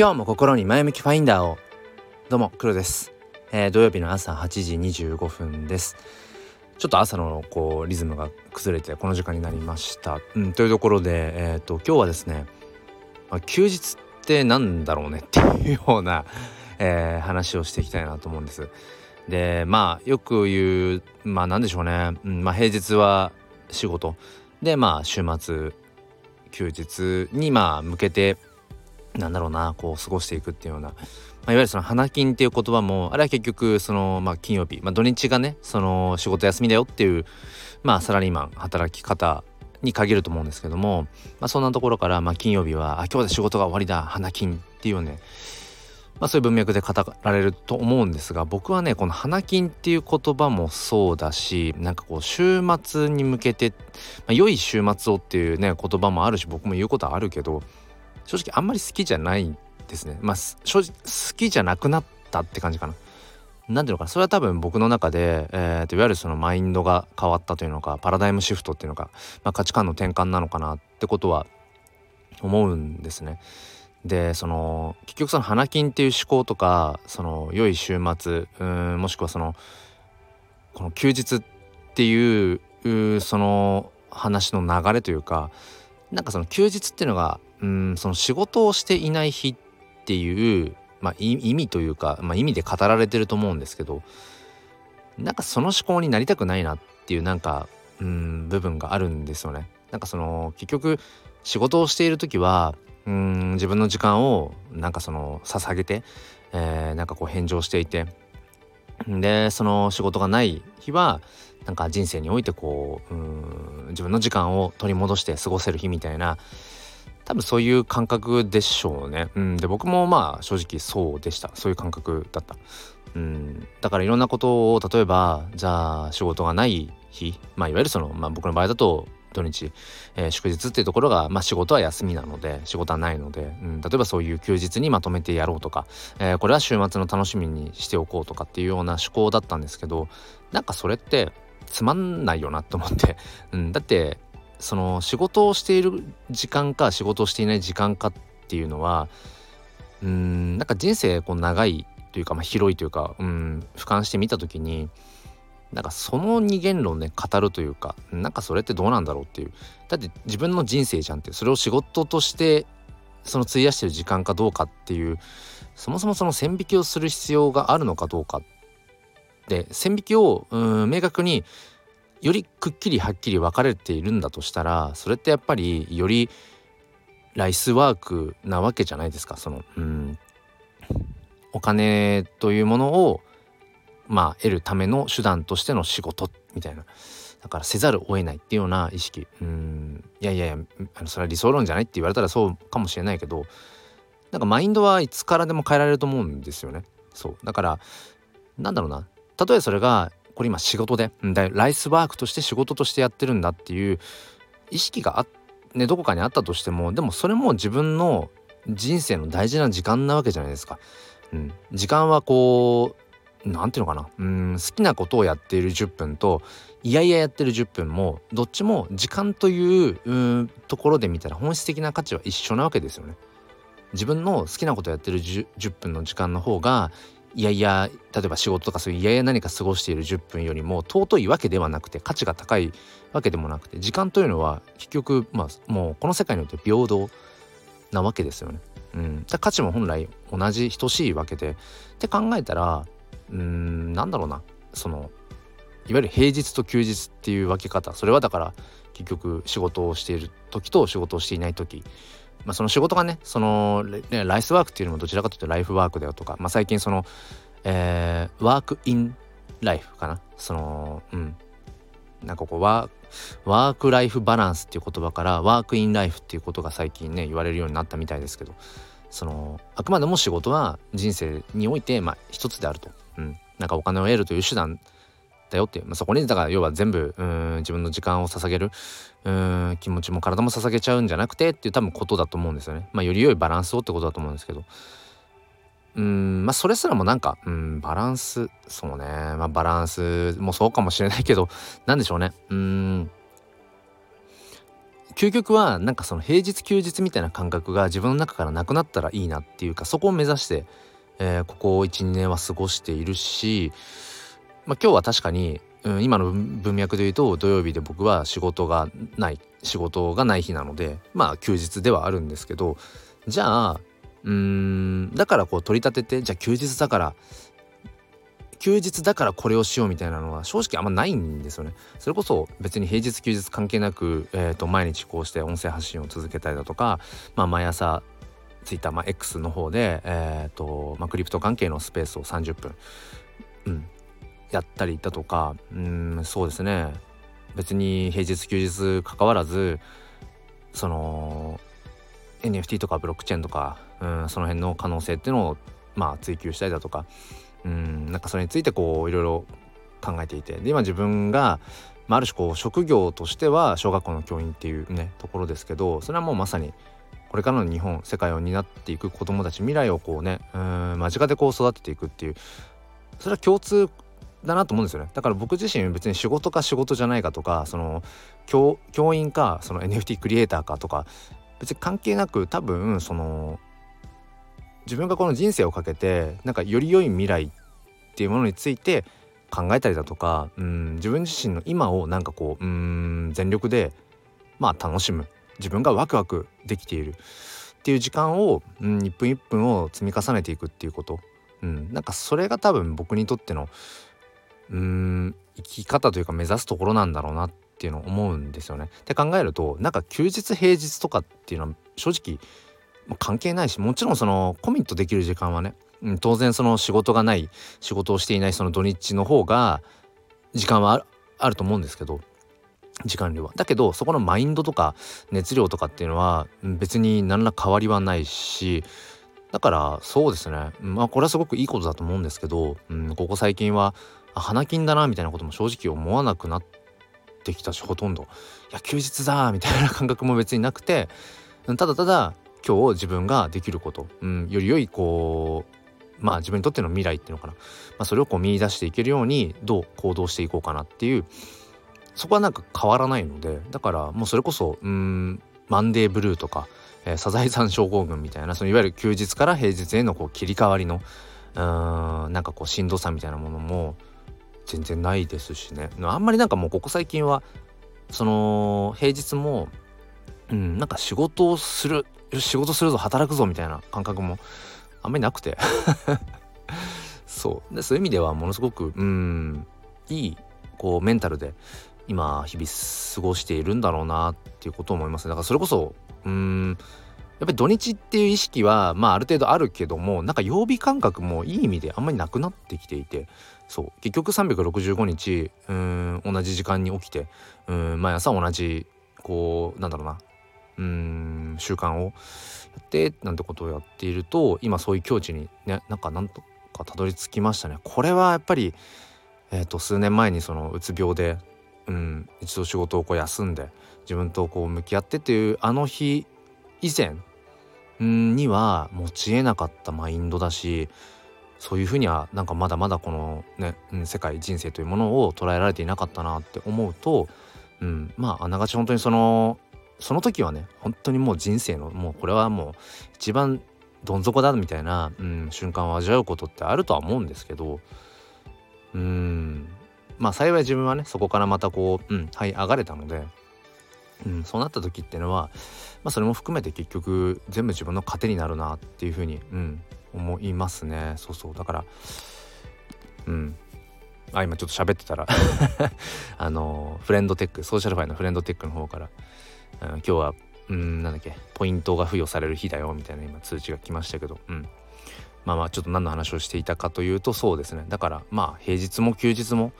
今日も心に前向きファインダーを。どうも黒です、えー、土曜日の朝8時25分です。ちょっと朝のこうリズムが崩れてこの時間になりました、うん、というところでえっ、ー、と今日はですね、まあ、休日ってなんだろうねっていうような、えー、話をしていきたいなと思うんです。でまあよく言うまあ何でしょうね、うんまあ、平日は仕事。でまあ週末休日にまあ向けてなんだろうなこう過ごしていくっていうような、まあ、いわゆるその花金っていう言葉もあれは結局その、まあ、金曜日、まあ、土日がねその仕事休みだよっていう、まあ、サラリーマン働き方に限ると思うんですけども、まあ、そんなところから、まあ、金曜日は「あ今日で仕事が終わりだ花金」っていうねまあ、そういう文脈で語られると思うんですが僕はねこの「花金」っていう言葉もそうだしなんかこう週末に向けて、まあ、良い週末をっていうね言葉もあるし僕も言うことはあるけど正直あんまり好きじゃないですね。まあ正直好きじゃなくなったって感じかな。何ていうのかな。それは多分僕の中で、えーと、いわゆるそのマインドが変わったというのかパラダイムシフトっていうのか、まあ、価値観の転換なのかなってことは思うんですね。でその結局その花金っていう思考とかその良い週末うんもしくはそのこの休日っていうその話の流れというかなんかその休日っていうのがうんその仕事をしていない日っていう、まあ、意味というか、まあ、意味で語られてると思うんですけどなんかその思考になりたくないなっていうなんかうん部分があるんですよね。なんかその結局仕事をしている時はうん自分の時間をなんかその捧げて、えー、なんかこう返上していてでその仕事がない日はなんか人生においてこううん自分の時間を取り戻して過ごせる日みたいな多分そういう感覚でしょうね。うん、で僕もまあ正直そうでした。そういう感覚だった。うん、だからいろんなことを例えばじゃあ仕事がない日まあいわゆるその、まあ、僕の場合だと土日、えー、祝日っていうところが、まあ、仕事は休みなので仕事はないので、うん、例えばそういう休日にまとめてやろうとか、えー、これは週末の楽しみにしておこうとかっていうような思考だったんですけどなんかそれってつまんないよなと思って、うん、だってその仕事をしている時間か仕事をしていない時間かっていうのはうんなんか人生こう長いというか、まあ、広いというかうん俯瞰してみた時になんかその二元論で語るというかなんかそれってどうなんだろうっていう。だって自分の人生じゃんってそれを仕事としてその費やしてる時間かどうかっていうそもそもその線引きをする必要があるのかどうか。で線引きをうん明確によりくっきりはっきり分かれているんだとしたらそれってやっぱりよりライスワークなわけじゃないですか。そのうんお金というものをまあ得るための手段としての仕事みたいな。だからせざるを得ないっていうような意識。うんいやいやいやあのそれは理想論じゃないって言われたらそうかもしれないけどなんかマインドはいつからでも変えられると思うんですよね。そう。だからなんだろうな。例えそれがこれ今仕事でライスワークとして仕事としてやってるんだっていう意識があ、ね、どこかにあったとしてもでもそれも自分の人生の大事な時間なわけじゃないですか。うん、時間はこう何て言うのかなうん好きなことをやっている10分といやいややってる10分もどっちも時間というところで見たら本質的な価値は一緒なわけですよね。自分の好きなことやってる 10, 10分の時間の方がいやいや例えば仕事とかそういういやいや何か過ごしている10分よりも尊いわけではなくて価値が高いわけでもなくて時間というのは結局まあもうこの世界において平等なわけですよね。うん、価値も本来同じ等しいわけでって考えたらうんなんだろうな。そのいわゆる平日と休日っていう分け方。それはだから結局仕事をしている時と仕事をしていない時。まあ、その仕事がねそのねライスワークっていうのもどちらかというとライフワークだよとか、まあ、最近その、えー、ワークインライフかな。そのうん。なんかこうワークライフバランスっていう言葉からワークインライフっていうことが最近ね言われるようになったみたいですけどそのあくまでも仕事は人生においてまあ一つであると、うん、なんかお金を得るという手段だよっていう、まあ、そこにだから要は全部うん自分の時間を捧げるうん気持ちも体も捧げちゃうんじゃなくてっていう多分ことだと思うんですよね。まあ、より良いバランスをってことだと思うんですけど。うんまあそれすらもなんかうんバランスそうね。まあバランスもそうかもしれないけど何でしょうね。うん。究極はなんかその平日休日みたいな感覚が自分の中からなくなったらいいなっていうかそこを目指して、えー、ここ12年は過ごしているし、まあ、今日は確かに、うん、今の文脈で言うと土曜日で僕は仕事がない仕事がない日なのでまあ休日ではあるんですけどじゃあうんだからこう取り立ててじゃあ休日だから休日だからこれをしようみたいなのは正直あんまないんですよね。それこそ別に平日休日関係なく、えー、と毎日こうして音声発信を続けたりだとか、まあ、毎朝ツイッター、まあ、X の方で、えーとまあ、クリプト関係のスペースを30分、うん、やったりだとかうんそうですね。別に平日休日関わらずその NFT とかブロックチェーンとかうんその辺の可能性っていうのをまあ追求したりだとかうんなんかそれについてこういろいろ考えていて。で今自分が、まあ、ある種こう職業としては小学校の教員っていうねところですけどそれはもうまさにこれからの日本世界を担っていく子どもたち未来をこうねうん間近でこう育てていくっていうそれは共通だなと思うんですよね。だから僕自身別に仕事か仕事じゃないかとかその教員かその NFT クリエイターかとか別に関係なく多分その自分がこの人生をかけてなんかより良い未来っていうものについて考えたりだとかうん自分自身の今をなんかこううん全力でまあ楽しむ。自分がワクワクできている。っていう時間を、うん、1分1分を積み重ねていくっていうこと、うん、なんかそれが多分僕にとってのうん生き方というか目指すところなんだろうなっていうのを思うんですよね。って考えるとなんか休日平日とかっていうのは正直関係ないしもちろんそのコミットできる時間はね、うん、当然その仕事がない仕事をしていないその土日の方が時間はあると思うんですけど時間量は。だけどそこのマインドとか熱量とかっていうのは別に何ら変わりはないしだからそうですねまあこれはすごくいいことだと思うんですけど、うん、ここ最近は花金だなみたいなことも正直思わなくなってきたしほとんど。いや休日だみたいな感覚も別になくて ただただ今日自分ができること、うん、より良いこうまあ自分にとっての未来っていうのかな、まあ、それをこう見出していけるようにどう行動していこうかなっていう。そこはなんか変わらないのでだからもうそれこそうんマンデーブルーとか、えー、サザエさん症候群みたいなそのいわゆる休日から平日へのこう切り替わりのうんなんかこうしんどさみたいなものも全然ないですしね。あんまりなんかもうここ最近はその平日もうんなんか仕事をする仕事するぞ働くぞみたいな感覚もあんまりなくて。そう。でそういう意味ではものすごくうんいいこうメンタルで今日々過ごしているんだろうなっていうことを思いますだからそれこそうんやっぱり土日っていう意識はまあある程度あるけどもなんか曜日感覚もいい意味であんまりなくなってきていてそう結局365日うん同じ時間に起きてうん毎朝同じこうなんだろうなうん習慣をやってなんてことをやっていると今そういう境地にねなんかなんとかたどり着きましたね。これはやっぱり、えーと、数年前にそのうつ病で、うん、一度仕事をこう休んで自分とこう向き合ってっていうあの日以前には持ちえなかったマインドだしそういうふうにはなんかまだまだこのね、世界人生というものを捉えられていなかったなって思うと、うん、まああながち本当にそのその時はね本当にもう人生のもうこれはもう一番どん底だみたいな、うん、瞬間を味わうことってあるとは思うんですけどうんまあ幸い自分はねそこからまたこう、うん、はい上がれたので、うん、そうなった時っていうのは、まあ、それも含めて結局全部自分の糧になるなっていうふうに、うん、思いますね。そうそう。だからうん。あ今ちょっと喋ってたら あのフレンドテックソーシャルファイのフレンドテックの方からうん、今日はうんなんだっけポイントが付与される日だよみたいな今通知が来ましたけど、うん、まあまあちょっと何の話をしていたかというとそうですね。だからまあ平日も休日も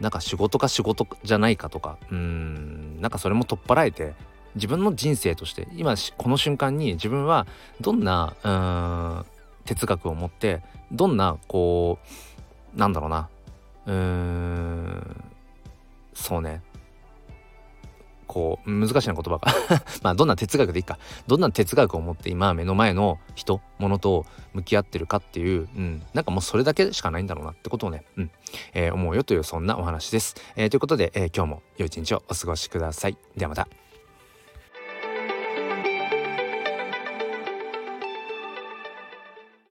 なんか仕事か仕事じゃないかとかうんなんかそれも取っ払えて自分の人生として今この瞬間に自分はどんな哲学を持ってどんなこうなんだろうなうーんそうねこう難しいな言葉が まあどんな哲学でいいかどんな哲学を持って今目の前の人ものと向き合ってるかっていう、うん、なんかもうそれだけしかないんだろうなってことをね、うんえー、思うよというそんなお話です。えー、ということで、えー、今日も良い一日をお過ごしください。ではまた。